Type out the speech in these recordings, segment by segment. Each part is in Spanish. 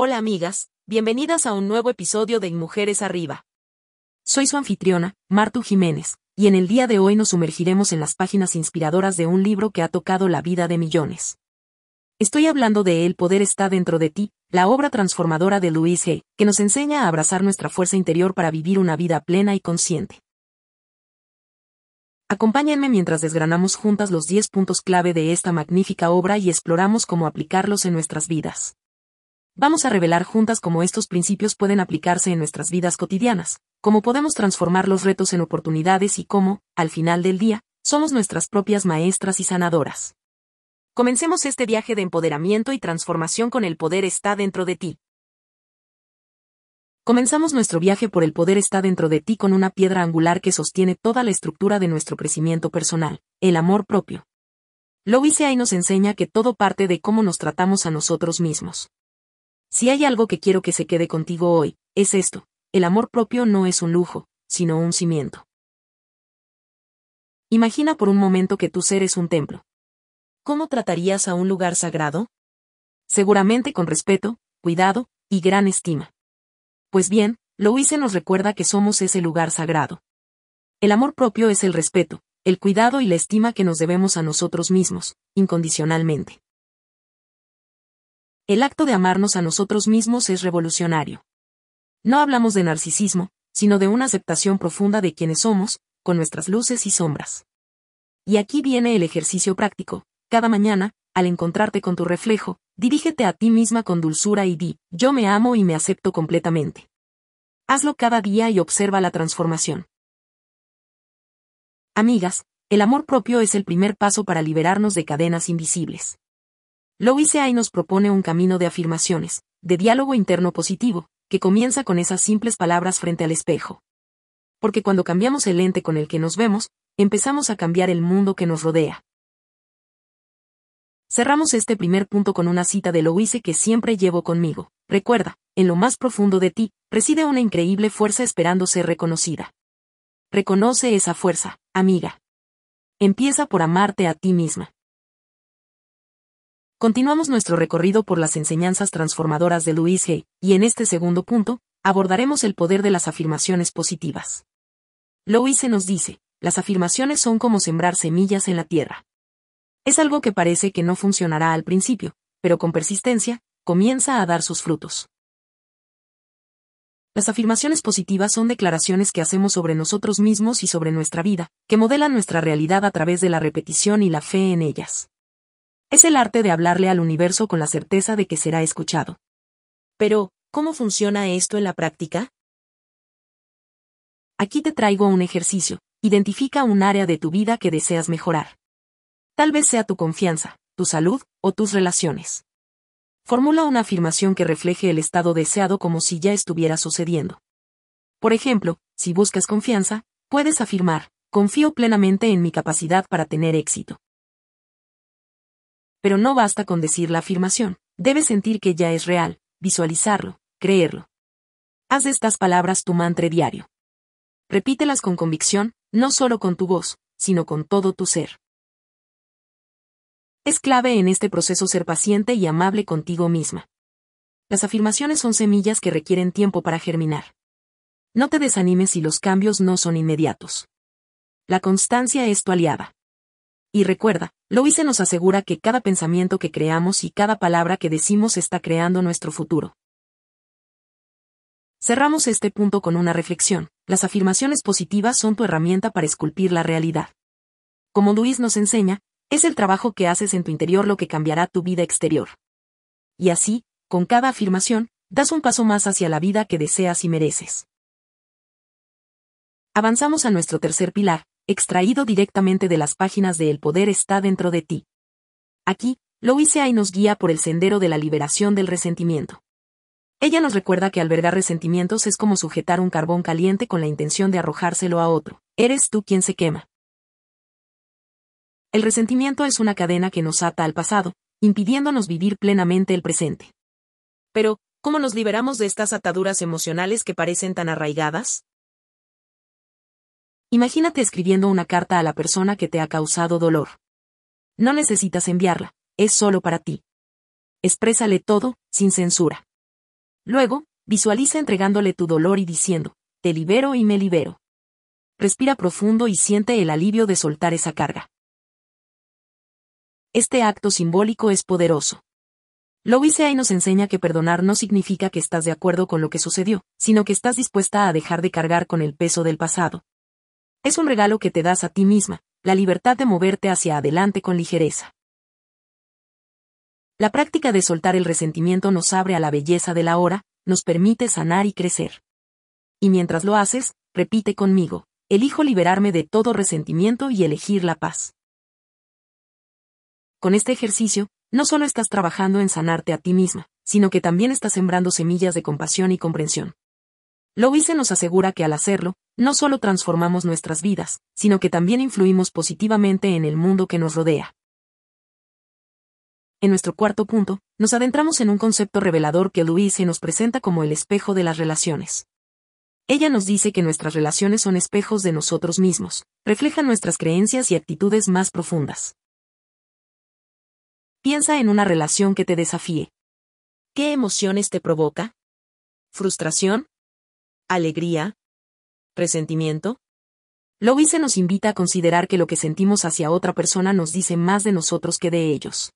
Hola amigas, bienvenidas a un nuevo episodio de Mujeres Arriba. Soy su anfitriona, Martu Jiménez, y en el día de hoy nos sumergiremos en las páginas inspiradoras de un libro que ha tocado la vida de millones. Estoy hablando de El poder está dentro de ti, la obra transformadora de Louise Hay, que nos enseña a abrazar nuestra fuerza interior para vivir una vida plena y consciente. Acompáñenme mientras desgranamos juntas los 10 puntos clave de esta magnífica obra y exploramos cómo aplicarlos en nuestras vidas. Vamos a revelar juntas cómo estos principios pueden aplicarse en nuestras vidas cotidianas, cómo podemos transformar los retos en oportunidades y cómo, al final del día, somos nuestras propias maestras y sanadoras. Comencemos este viaje de empoderamiento y transformación con el poder está dentro de ti. Comenzamos nuestro viaje por el poder está dentro de ti con una piedra angular que sostiene toda la estructura de nuestro crecimiento personal, el amor propio. Louise ahí nos enseña que todo parte de cómo nos tratamos a nosotros mismos. Si hay algo que quiero que se quede contigo hoy, es esto, el amor propio no es un lujo, sino un cimiento. Imagina por un momento que tu ser es un templo. ¿Cómo tratarías a un lugar sagrado? Seguramente con respeto, cuidado, y gran estima. Pues bien, Louise nos recuerda que somos ese lugar sagrado. El amor propio es el respeto, el cuidado y la estima que nos debemos a nosotros mismos, incondicionalmente. El acto de amarnos a nosotros mismos es revolucionario. No hablamos de narcisismo, sino de una aceptación profunda de quienes somos, con nuestras luces y sombras. Y aquí viene el ejercicio práctico. Cada mañana, al encontrarte con tu reflejo, Dirígete a ti misma con dulzura y di, yo me amo y me acepto completamente. Hazlo cada día y observa la transformación. Amigas, el amor propio es el primer paso para liberarnos de cadenas invisibles. Louise Hay nos propone un camino de afirmaciones, de diálogo interno positivo, que comienza con esas simples palabras frente al espejo. Porque cuando cambiamos el lente con el que nos vemos, empezamos a cambiar el mundo que nos rodea. Cerramos este primer punto con una cita de Louise que siempre llevo conmigo. Recuerda, en lo más profundo de ti, reside una increíble fuerza esperando ser reconocida. Reconoce esa fuerza, amiga. Empieza por amarte a ti misma. Continuamos nuestro recorrido por las enseñanzas transformadoras de Louise Hay, y en este segundo punto, abordaremos el poder de las afirmaciones positivas. Louise nos dice, las afirmaciones son como sembrar semillas en la tierra. Es algo que parece que no funcionará al principio, pero con persistencia, comienza a dar sus frutos. Las afirmaciones positivas son declaraciones que hacemos sobre nosotros mismos y sobre nuestra vida, que modelan nuestra realidad a través de la repetición y la fe en ellas. Es el arte de hablarle al universo con la certeza de que será escuchado. Pero, ¿cómo funciona esto en la práctica? Aquí te traigo un ejercicio. Identifica un área de tu vida que deseas mejorar. Tal vez sea tu confianza, tu salud, o tus relaciones. Formula una afirmación que refleje el estado deseado como si ya estuviera sucediendo. Por ejemplo, si buscas confianza, puedes afirmar, confío plenamente en mi capacidad para tener éxito. Pero no basta con decir la afirmación, debes sentir que ya es real, visualizarlo, creerlo. Haz de estas palabras tu mantra diario. Repítelas con convicción, no solo con tu voz, sino con todo tu ser. Es clave en este proceso ser paciente y amable contigo misma. Las afirmaciones son semillas que requieren tiempo para germinar. No te desanimes si los cambios no son inmediatos. La constancia es tu aliada. Y recuerda, Loise nos asegura que cada pensamiento que creamos y cada palabra que decimos está creando nuestro futuro. Cerramos este punto con una reflexión. Las afirmaciones positivas son tu herramienta para esculpir la realidad. Como Luis nos enseña, es el trabajo que haces en tu interior lo que cambiará tu vida exterior. Y así, con cada afirmación, das un paso más hacia la vida que deseas y mereces. Avanzamos a nuestro tercer pilar, extraído directamente de las páginas de El poder está dentro de ti. Aquí, Louise Hay nos guía por el sendero de la liberación del resentimiento. Ella nos recuerda que albergar resentimientos es como sujetar un carbón caliente con la intención de arrojárselo a otro. Eres tú quien se quema. El resentimiento es una cadena que nos ata al pasado, impidiéndonos vivir plenamente el presente. Pero, ¿cómo nos liberamos de estas ataduras emocionales que parecen tan arraigadas? Imagínate escribiendo una carta a la persona que te ha causado dolor. No necesitas enviarla, es solo para ti. Exprésale todo, sin censura. Luego, visualiza entregándole tu dolor y diciendo, te libero y me libero. Respira profundo y siente el alivio de soltar esa carga. Este acto simbólico es poderoso. Louise Hay nos enseña que perdonar no significa que estás de acuerdo con lo que sucedió, sino que estás dispuesta a dejar de cargar con el peso del pasado. Es un regalo que te das a ti misma, la libertad de moverte hacia adelante con ligereza. La práctica de soltar el resentimiento nos abre a la belleza de la hora, nos permite sanar y crecer. Y mientras lo haces, repite conmigo, elijo liberarme de todo resentimiento y elegir la paz. Con este ejercicio, no solo estás trabajando en sanarte a ti misma, sino que también estás sembrando semillas de compasión y comprensión. Louise nos asegura que al hacerlo, no solo transformamos nuestras vidas, sino que también influimos positivamente en el mundo que nos rodea. En nuestro cuarto punto, nos adentramos en un concepto revelador que Louise nos presenta como el espejo de las relaciones. Ella nos dice que nuestras relaciones son espejos de nosotros mismos, reflejan nuestras creencias y actitudes más profundas. Piensa en una relación que te desafíe. ¿Qué emociones te provoca? ¿Frustración? ¿Alegría? ¿Resentimiento? Louise nos invita a considerar que lo que sentimos hacia otra persona nos dice más de nosotros que de ellos.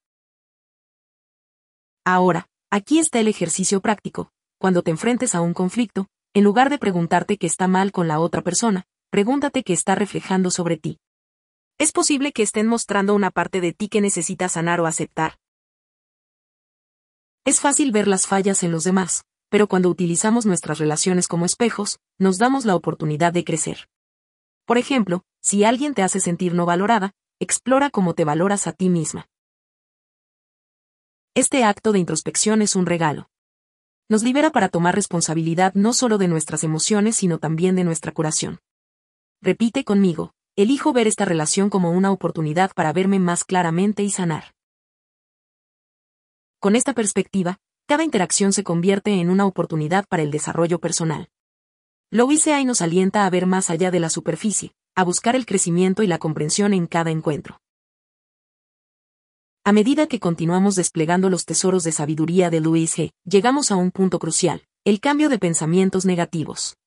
Ahora, aquí está el ejercicio práctico. Cuando te enfrentes a un conflicto, en lugar de preguntarte qué está mal con la otra persona, pregúntate qué está reflejando sobre ti. Es posible que estén mostrando una parte de ti que necesita sanar o aceptar. Es fácil ver las fallas en los demás, pero cuando utilizamos nuestras relaciones como espejos, nos damos la oportunidad de crecer. Por ejemplo, si alguien te hace sentir no valorada, explora cómo te valoras a ti misma. Este acto de introspección es un regalo. Nos libera para tomar responsabilidad no solo de nuestras emociones, sino también de nuestra curación. Repite conmigo, elijo ver esta relación como una oportunidad para verme más claramente y sanar. Con esta perspectiva, cada interacción se convierte en una oportunidad para el desarrollo personal. Louise Hay nos alienta a ver más allá de la superficie, a buscar el crecimiento y la comprensión en cada encuentro. A medida que continuamos desplegando los tesoros de sabiduría de Louise G., llegamos a un punto crucial, el cambio de pensamientos negativos.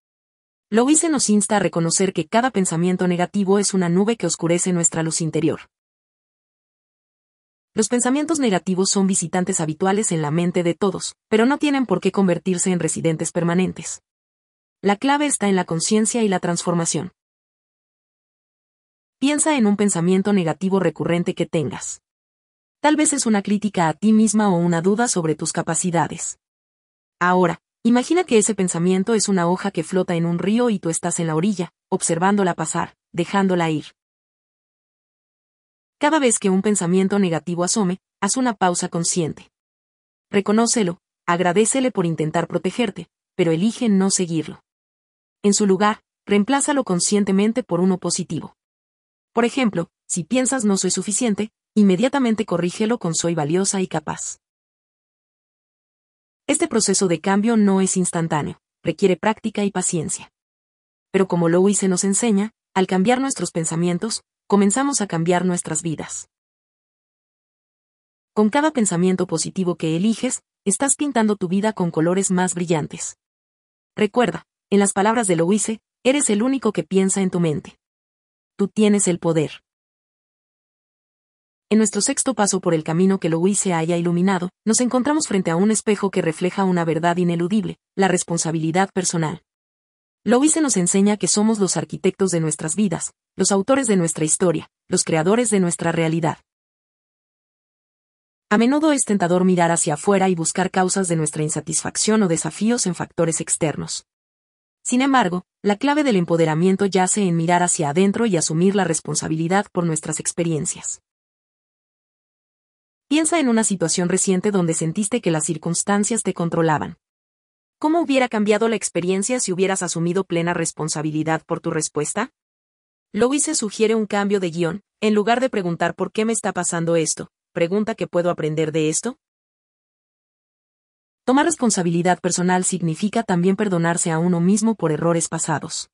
Louise nos insta a reconocer que cada pensamiento negativo es una nube que oscurece nuestra luz interior. Los pensamientos negativos son visitantes habituales en la mente de todos, pero no tienen por qué convertirse en residentes permanentes. La clave está en la conciencia y la transformación. Piensa en un pensamiento negativo recurrente que tengas. Tal vez es una crítica a ti misma o una duda sobre tus capacidades. Ahora, imagina que ese pensamiento es una hoja que flota en un río y tú estás en la orilla, observándola pasar, dejándola ir. Cada vez que un pensamiento negativo asome, haz una pausa consciente. Reconócelo, agradecele por intentar protegerte, pero elige no seguirlo. En su lugar, reemplázalo conscientemente por uno positivo. Por ejemplo, si piensas no soy suficiente, inmediatamente corrígelo con soy valiosa y capaz. Este proceso de cambio no es instantáneo, requiere práctica y paciencia. Pero como Louise nos enseña, al cambiar nuestros pensamientos, comenzamos a cambiar nuestras vidas. Con cada pensamiento positivo que eliges, estás pintando tu vida con colores más brillantes. Recuerda, en las palabras de Louise, eres el único que piensa en tu mente. Tú tienes el poder. En nuestro sexto paso por el camino que Louise haya iluminado, nos encontramos frente a un espejo que refleja una verdad ineludible, la responsabilidad personal. Louise nos enseña que somos los arquitectos de nuestras vidas, los autores de nuestra historia, los creadores de nuestra realidad. A menudo es tentador mirar hacia afuera y buscar causas de nuestra insatisfacción o desafíos en factores externos. Sin embargo, la clave del empoderamiento yace en mirar hacia adentro y asumir la responsabilidad por nuestras experiencias. Piensa en una situación reciente donde sentiste que las circunstancias te controlaban. ¿Cómo hubiera cambiado la experiencia si hubieras asumido plena responsabilidad por tu respuesta? Louise sugiere un cambio de guion, en lugar de preguntar por qué me está pasando esto, pregunta qué puedo aprender de esto. Tomar responsabilidad personal significa también perdonarse a uno mismo por errores pasados.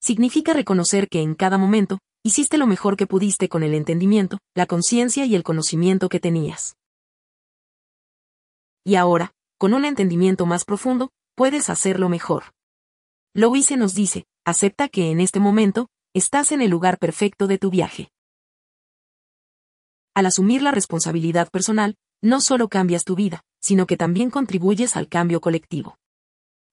Significa reconocer que en cada momento, hiciste lo mejor que pudiste con el entendimiento, la conciencia y el conocimiento que tenías. Y ahora, con un entendimiento más profundo, puedes hacerlo mejor. Louise nos dice, acepta que en este momento, estás en el lugar perfecto de tu viaje. Al asumir la responsabilidad personal, no solo cambias tu vida, sino que también contribuyes al cambio colectivo.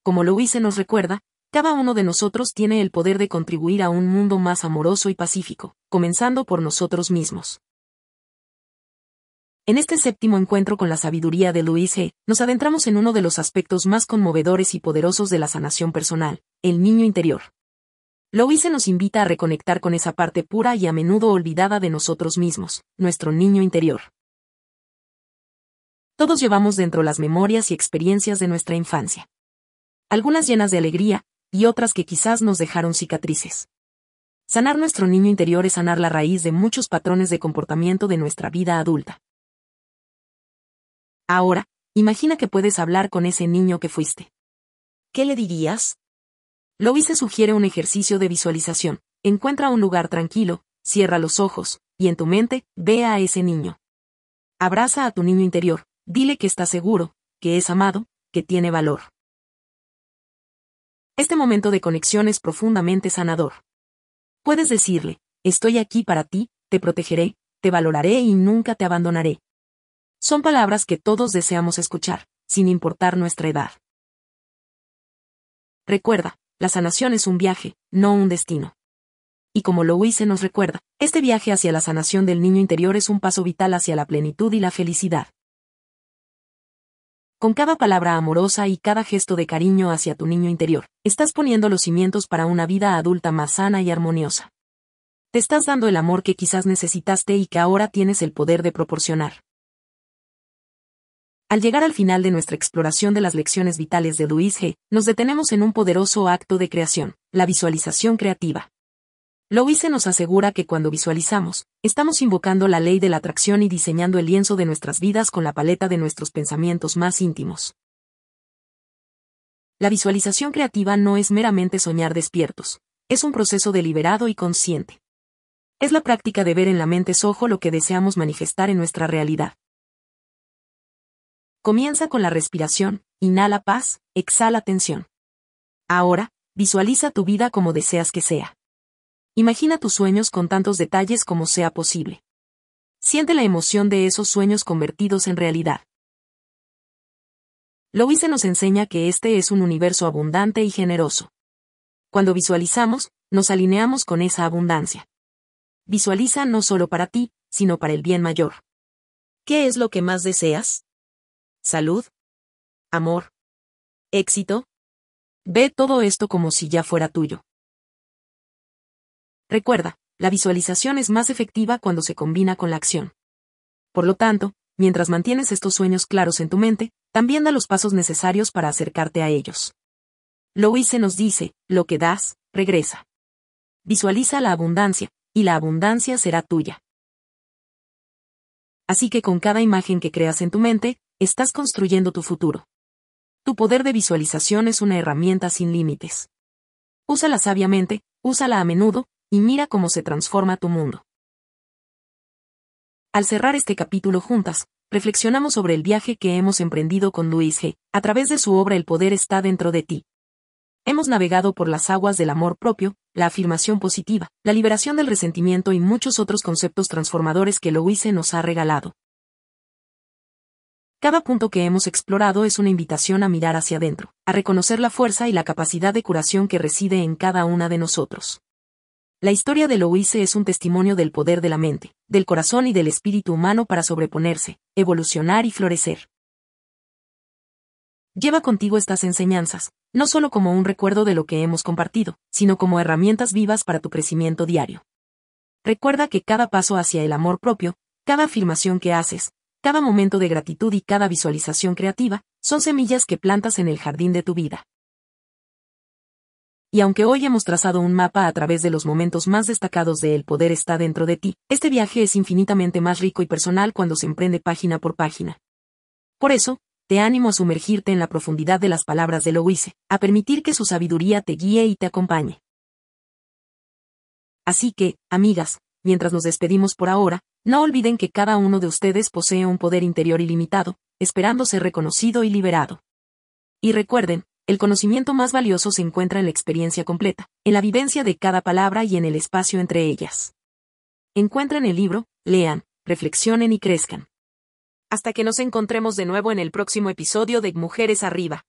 Como Louise nos recuerda, cada uno de nosotros tiene el poder de contribuir a un mundo más amoroso y pacífico, comenzando por nosotros mismos. En este séptimo encuentro con la sabiduría de Luis G., nos adentramos en uno de los aspectos más conmovedores y poderosos de la sanación personal, el niño interior. Louise nos invita a reconectar con esa parte pura y a menudo olvidada de nosotros mismos, nuestro niño interior. Todos llevamos dentro las memorias y experiencias de nuestra infancia. Algunas llenas de alegría, y otras que quizás nos dejaron cicatrices. Sanar nuestro niño interior es sanar la raíz de muchos patrones de comportamiento de nuestra vida adulta. Ahora, imagina que puedes hablar con ese niño que fuiste. ¿Qué le dirías? Louise sugiere un ejercicio de visualización. Encuentra un lugar tranquilo, cierra los ojos, y en tu mente, ve a ese niño. Abraza a tu niño interior, dile que está seguro, que es amado, que tiene valor. Este momento de conexión es profundamente sanador. Puedes decirle, estoy aquí para ti, te protegeré, te valoraré y nunca te abandonaré. Son palabras que todos deseamos escuchar, sin importar nuestra edad. Recuerda, la sanación es un viaje, no un destino. Y como Louise nos recuerda, este viaje hacia la sanación del niño interior es un paso vital hacia la plenitud y la felicidad. Con cada palabra amorosa y cada gesto de cariño hacia tu niño interior, estás poniendo los cimientos para una vida adulta más sana y armoniosa. Te estás dando el amor que quizás necesitaste y que ahora tienes el poder de proporcionar. Al llegar al final de nuestra exploración de las lecciones vitales de Luis G., nos detenemos en un poderoso acto de creación, la visualización creativa. Louise nos asegura que cuando visualizamos, estamos invocando la ley de la atracción y diseñando el lienzo de nuestras vidas con la paleta de nuestros pensamientos más íntimos. La visualización creativa no es meramente soñar despiertos, es un proceso deliberado y consciente. Es la práctica de ver en la mente sojo lo que deseamos manifestar en nuestra realidad. Comienza con la respiración, inhala paz, exhala tensión. Ahora, visualiza tu vida como deseas que sea. Imagina tus sueños con tantos detalles como sea posible. Siente la emoción de esos sueños convertidos en realidad. Louise nos enseña que este es un universo abundante y generoso. Cuando visualizamos, nos alineamos con esa abundancia. Visualiza no solo para ti, sino para el bien mayor. ¿Qué es lo que más deseas? Salud, amor, éxito. Ve todo esto como si ya fuera tuyo. Recuerda, la visualización es más efectiva cuando se combina con la acción. Por lo tanto, mientras mantienes estos sueños claros en tu mente, también da los pasos necesarios para acercarte a ellos. Louise nos dice, lo que das, regresa. Visualiza la abundancia, y la abundancia será tuya. Así que con cada imagen que creas en tu mente, estás construyendo tu futuro. Tu poder de visualización es una herramienta sin límites. Úsala sabiamente, úsala a menudo, y mira cómo se transforma tu mundo. Al cerrar este capítulo juntas, reflexionamos sobre el viaje que hemos emprendido con Luis G. A través de su obra El poder está dentro de ti. Hemos navegado por las aguas del amor propio, la afirmación positiva, la liberación del resentimiento y muchos otros conceptos transformadores que Louise nos ha regalado. Cada punto que hemos explorado es una invitación a mirar hacia adentro, a reconocer la fuerza y la capacidad de curación que reside en cada una de nosotros. La historia de Louise es un testimonio del poder de la mente, del corazón y del espíritu humano para sobreponerse, evolucionar y florecer. Lleva contigo estas enseñanzas, no solo como un recuerdo de lo que hemos compartido, sino como herramientas vivas para tu crecimiento diario. Recuerda que cada paso hacia el amor propio, cada afirmación que haces, cada momento de gratitud y cada visualización creativa, son semillas que plantas en el jardín de tu vida. Y aunque hoy hemos trazado un mapa a través de los momentos más destacados de El poder está dentro de ti, este viaje es infinitamente más rico y personal cuando se emprende página por página. Por eso, te animo a sumergirte en la profundidad de las palabras de Louise, a permitir que su sabiduría te guíe y te acompañe. Así que, amigas, mientras nos despedimos por ahora, no olviden que cada uno de ustedes posee un poder interior ilimitado, esperando ser reconocido y liberado. Y recuerden, el conocimiento más valioso se encuentra en la experiencia completa, en la vivencia de cada palabra y en el espacio entre ellas. Encuentren el libro, lean, reflexionen y crezcan. Hasta que nos encontremos de nuevo en el próximo episodio de Mujeres Arriba.